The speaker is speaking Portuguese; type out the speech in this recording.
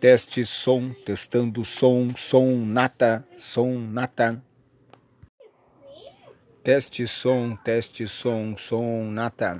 Teste som, testando som, som nata, som nata. Teste som, teste som, som nata.